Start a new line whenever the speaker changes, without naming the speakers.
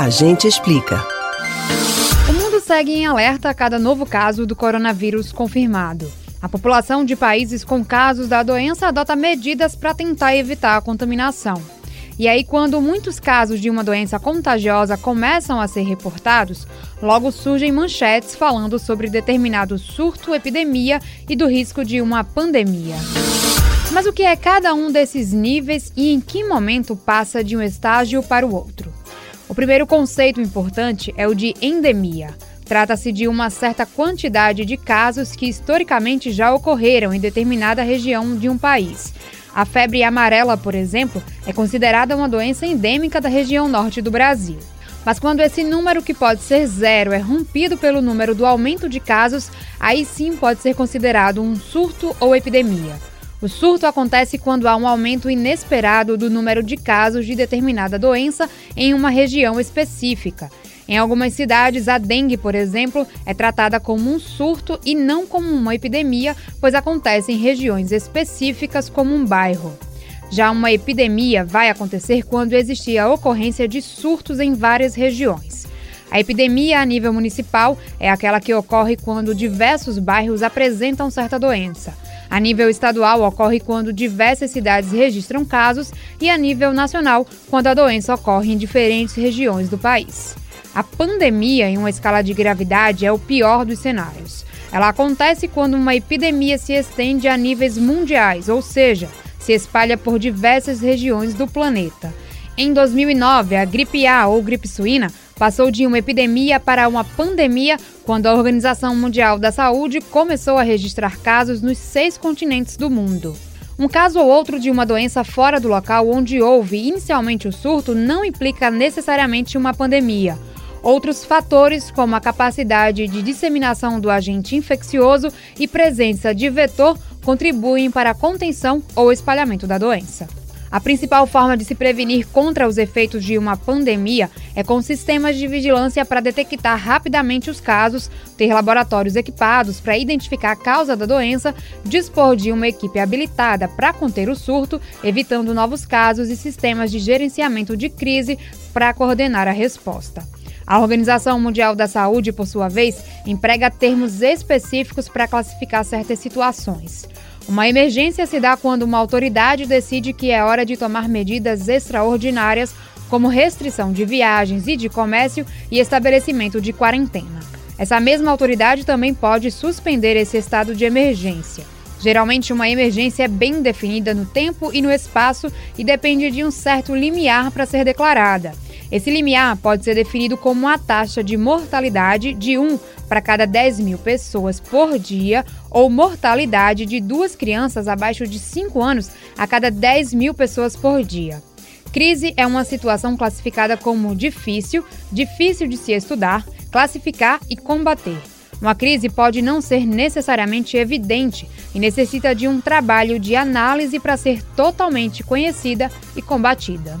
A gente explica.
O mundo segue em alerta a cada novo caso do coronavírus confirmado. A população de países com casos da doença adota medidas para tentar evitar a contaminação. E aí, quando muitos casos de uma doença contagiosa começam a ser reportados, logo surgem manchetes falando sobre determinado surto, epidemia e do risco de uma pandemia. Mas o que é cada um desses níveis e em que momento passa de um estágio para o outro? O primeiro conceito importante é o de endemia. Trata-se de uma certa quantidade de casos que historicamente já ocorreram em determinada região de um país. A febre amarela, por exemplo, é considerada uma doença endêmica da região norte do Brasil. Mas quando esse número, que pode ser zero, é rompido pelo número do aumento de casos, aí sim pode ser considerado um surto ou epidemia. O surto acontece quando há um aumento inesperado do número de casos de determinada doença em uma região específica. Em algumas cidades, a dengue, por exemplo, é tratada como um surto e não como uma epidemia, pois acontece em regiões específicas, como um bairro. Já uma epidemia vai acontecer quando existir a ocorrência de surtos em várias regiões. A epidemia a nível municipal é aquela que ocorre quando diversos bairros apresentam certa doença. A nível estadual, ocorre quando diversas cidades registram casos, e a nível nacional, quando a doença ocorre em diferentes regiões do país. A pandemia, em uma escala de gravidade, é o pior dos cenários. Ela acontece quando uma epidemia se estende a níveis mundiais, ou seja, se espalha por diversas regiões do planeta. Em 2009, a gripe A ou gripe suína passou de uma epidemia para uma pandemia quando a Organização Mundial da Saúde começou a registrar casos nos seis continentes do mundo. Um caso ou outro de uma doença fora do local onde houve inicialmente o surto não implica necessariamente uma pandemia. Outros fatores, como a capacidade de disseminação do agente infeccioso e presença de vetor, contribuem para a contenção ou espalhamento da doença. A principal forma de se prevenir contra os efeitos de uma pandemia é com sistemas de vigilância para detectar rapidamente os casos, ter laboratórios equipados para identificar a causa da doença, dispor de uma equipe habilitada para conter o surto, evitando novos casos e sistemas de gerenciamento de crise para coordenar a resposta. A Organização Mundial da Saúde, por sua vez, emprega termos específicos para classificar certas situações. Uma emergência se dá quando uma autoridade decide que é hora de tomar medidas extraordinárias, como restrição de viagens e de comércio e estabelecimento de quarentena. Essa mesma autoridade também pode suspender esse estado de emergência. Geralmente, uma emergência é bem definida no tempo e no espaço e depende de um certo limiar para ser declarada. Esse limiar pode ser definido como uma taxa de mortalidade de 1 para cada 10 mil pessoas por dia ou mortalidade de duas crianças abaixo de 5 anos a cada 10 mil pessoas por dia. Crise é uma situação classificada como difícil, difícil de se estudar, classificar e combater. Uma crise pode não ser necessariamente evidente e necessita de um trabalho de análise para ser totalmente conhecida e combatida.